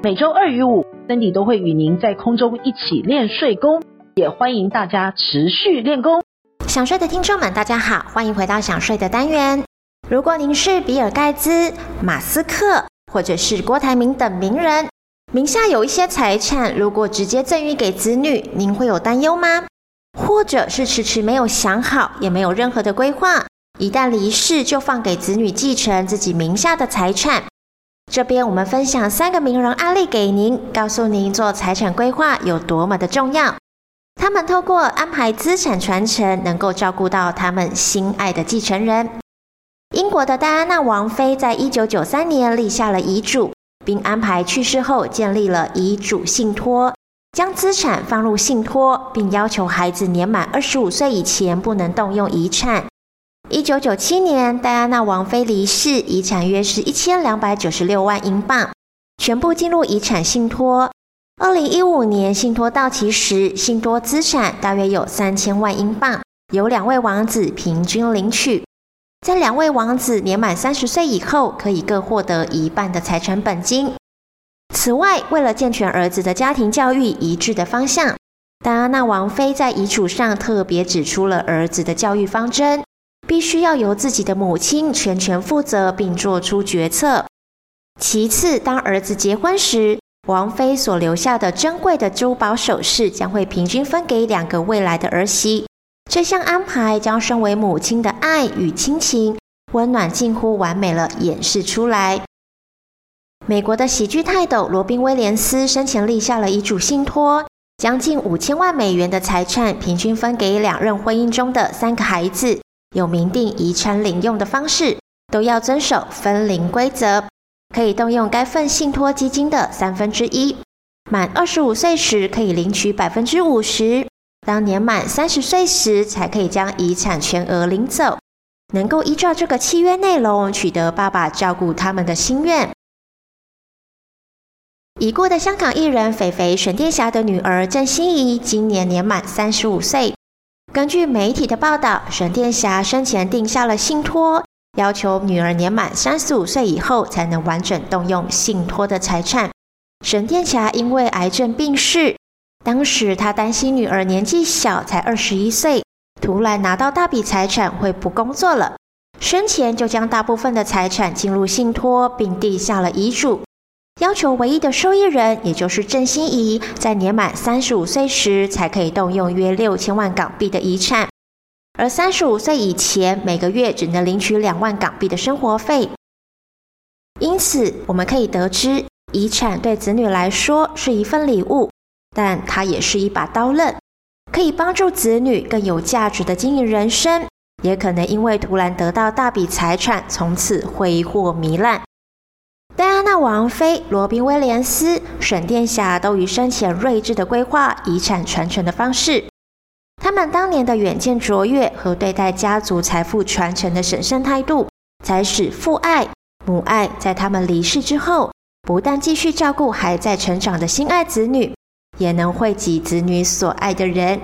每周二与五，Cindy 都会与您在空中一起练睡功，也欢迎大家持续练功。想睡的听众们，大家好，欢迎回到想睡的单元。如果您是比尔盖茨、马斯克，或者是郭台铭等名人，名下有一些财产，如果直接赠与给子女，您会有担忧吗？或者是迟迟没有想好，也没有任何的规划，一旦离世就放给子女继承自己名下的财产？这边我们分享三个名人案例给您，告诉您做财产规划有多么的重要。他们透过安排资产传承，能够照顾到他们心爱的继承人。英国的戴安娜王妃在一九九三年立下了遗嘱，并安排去世后建立了遗嘱信托，将资产放入信托，并要求孩子年满二十五岁以前不能动用遗产。一九九七年，戴安娜王妃离世，遗产约是一千两百九十六万英镑，全部进入遗产信托。二零一五年信托到期时，信托资产大约有三千万英镑，由两位王子平均领取。在两位王子年满三十岁以后，可以各获得一半的财产本金。此外，为了健全儿子的家庭教育一致的方向，戴安娜王妃在遗嘱上特别指出了儿子的教育方针，必须要由自己的母亲全权负责并做出决策。其次，当儿子结婚时，王妃所留下的珍贵的珠宝首饰将会平均分给两个未来的儿媳。这项安排将身为母亲的爱与亲情温暖近乎完美了演示出来。美国的喜剧泰斗罗宾威廉斯生前立下了遗嘱信托，将近五千万美元的财产平均分给两任婚姻中的三个孩子，有明定遗产领用的方式，都要遵守分龄规则，可以动用该份信托基金的三分之一，满二十五岁时可以领取百分之五十。当年满三十岁时，才可以将遗产全额领走，能够依照这个契约内容取得爸爸照顾他们的心愿。已故的香港艺人肥肥沈殿霞的女儿郑欣宜今年年满三十五岁。根据媒体的报道，沈殿霞生前定下了信托，要求女儿年满三十五岁以后才能完整动用信托的财产。沈殿霞因为癌症病逝。当时他担心女儿年纪小，才二十一岁，突然拿到大笔财产会不工作了，生前就将大部分的财产进入信托，并递下了遗嘱，要求唯一的受益人，也就是郑欣宜，在年满三十五岁时才可以动用约六千万港币的遗产，而三十五岁以前每个月只能领取两万港币的生活费。因此，我们可以得知，遗产对子女来说是一份礼物。但它也是一把刀刃，可以帮助子女更有价值的经营人生，也可能因为突然得到大笔财产，从此挥霍糜烂。戴安娜王妃、罗宾威廉斯、沈殿霞都于生前睿智的规划遗产传承的方式，他们当年的远见卓越和对待家族财富传承的审慎态度，才使父爱、母爱在他们离世之后，不但继续照顾还在成长的心爱子女。也能惠及子女所爱的人。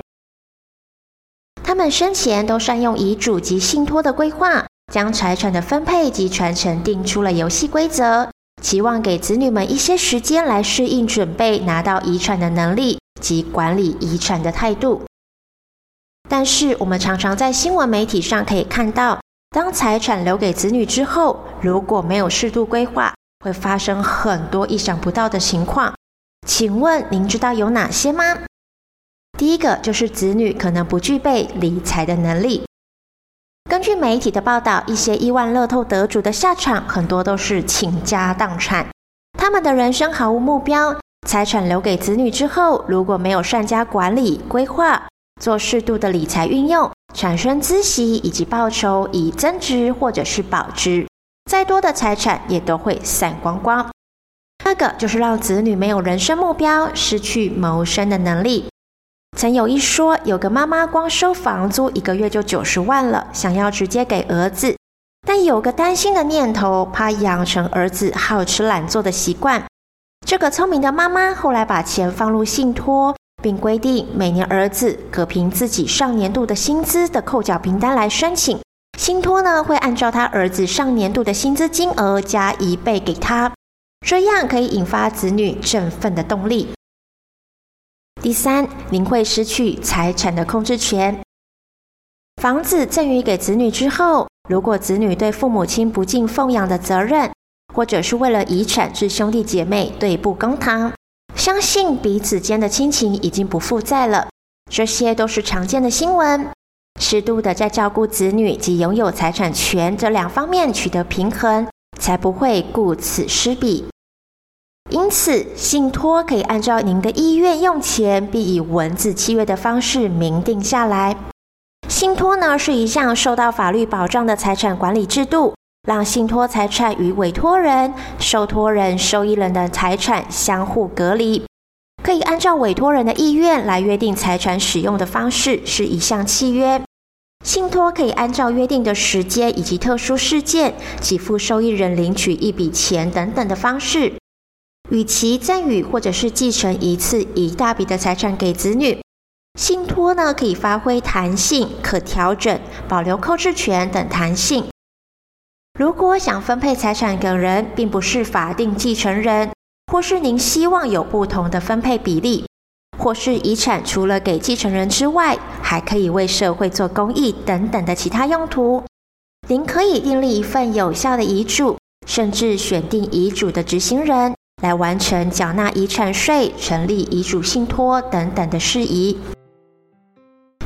他们生前都善用遗嘱及信托的规划，将财产的分配及传承定出了游戏规则，期望给子女们一些时间来适应准备拿到遗产的能力及管理遗产的态度。但是，我们常常在新闻媒体上可以看到，当财产留给子女之后，如果没有适度规划，会发生很多意想不到的情况。请问您知道有哪些吗？第一个就是子女可能不具备理财的能力。根据媒体的报道，一些亿万乐透得主的下场很多都是倾家荡产，他们的人生毫无目标，财产留给子女之后，如果没有善加管理规划，做适度的理财运用，产生孳息以及报酬以增值或者是保值，再多的财产也都会散光光。第二个就是让子女没有人生目标，失去谋生的能力。曾有一说，有个妈妈光收房租一个月就九十万了，想要直接给儿子，但有个担心的念头，怕养成儿子好吃懒做的习惯。这个聪明的妈妈后来把钱放入信托，并规定每年儿子可凭自己上年度的薪资的扣缴凭单来申请。信托呢，会按照他儿子上年度的薪资金额加一倍给他，这样可以引发子女振奋的动力。第三，您会失去财产的控制权。房子赠予给子女之后，如果子女对父母亲不尽奉养的责任，或者是为了遗产致兄弟姐妹对簿公堂，相信彼此间的亲情已经不复在了。这些都是常见的新闻。适度的在照顾子女及拥有财产权这两方面取得平衡，才不会顾此失彼。因此，信托可以按照您的意愿用钱，并以文字契约的方式明定下来。信托呢，是一项受到法律保障的财产管理制度，让信托财产与委托人、受托人、受益人的财产相互隔离，可以按照委托人的意愿来约定财产使用的方式，是一项契约。信托可以按照约定的时间以及特殊事件，给付受益人领取一笔钱等等的方式。与其赠与或者是继承一次一大笔的财产给子女，信托呢可以发挥弹性、可调整、保留控制权等弹性。如果想分配财产给人，并不是法定继承人，或是您希望有不同的分配比例，或是遗产除了给继承人之外，还可以为社会做公益等等的其他用途，您可以订立一份有效的遗嘱，甚至选定遗嘱的执行人。来完成缴纳遗产税、成立遗嘱信托等等的事宜。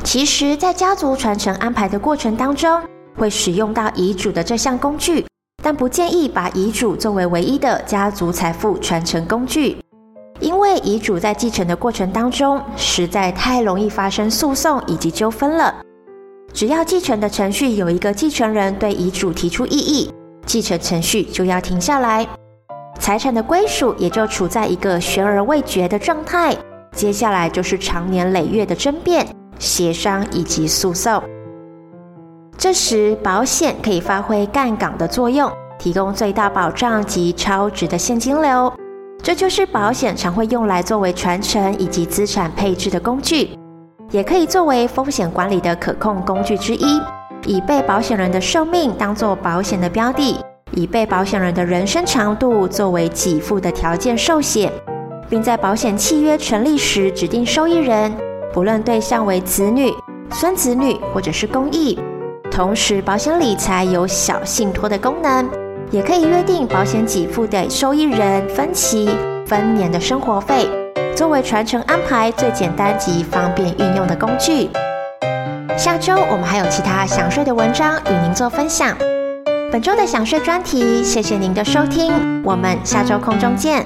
其实，在家族传承安排的过程当中，会使用到遗嘱的这项工具，但不建议把遗嘱作为唯一的家族财富传承工具，因为遗嘱在继承的过程当中，实在太容易发生诉讼以及纠纷了。只要继承的程序有一个继承人对遗嘱提出异议，继承程序就要停下来。财产的归属也就处在一个悬而未决的状态，接下来就是长年累月的争辩、协商以及诉讼。这时，保险可以发挥杠杆的作用，提供最大保障及超值的现金流。这就是保险常会用来作为传承以及资产配置的工具，也可以作为风险管理的可控工具之一，以被保险人的寿命当做保险的标的。以被保险人的人生长度作为给付的条件寿险，并在保险契约成立时指定受益人，不论对象为子女、孙子女或者是公益。同时，保险理财有小信托的功能，也可以约定保险给付的受益人分期、分年的生活费，作为传承安排最简单及方便运用的工具。下周我们还有其他想税的文章与您做分享。本周的想睡专题，谢谢您的收听，我们下周空中见。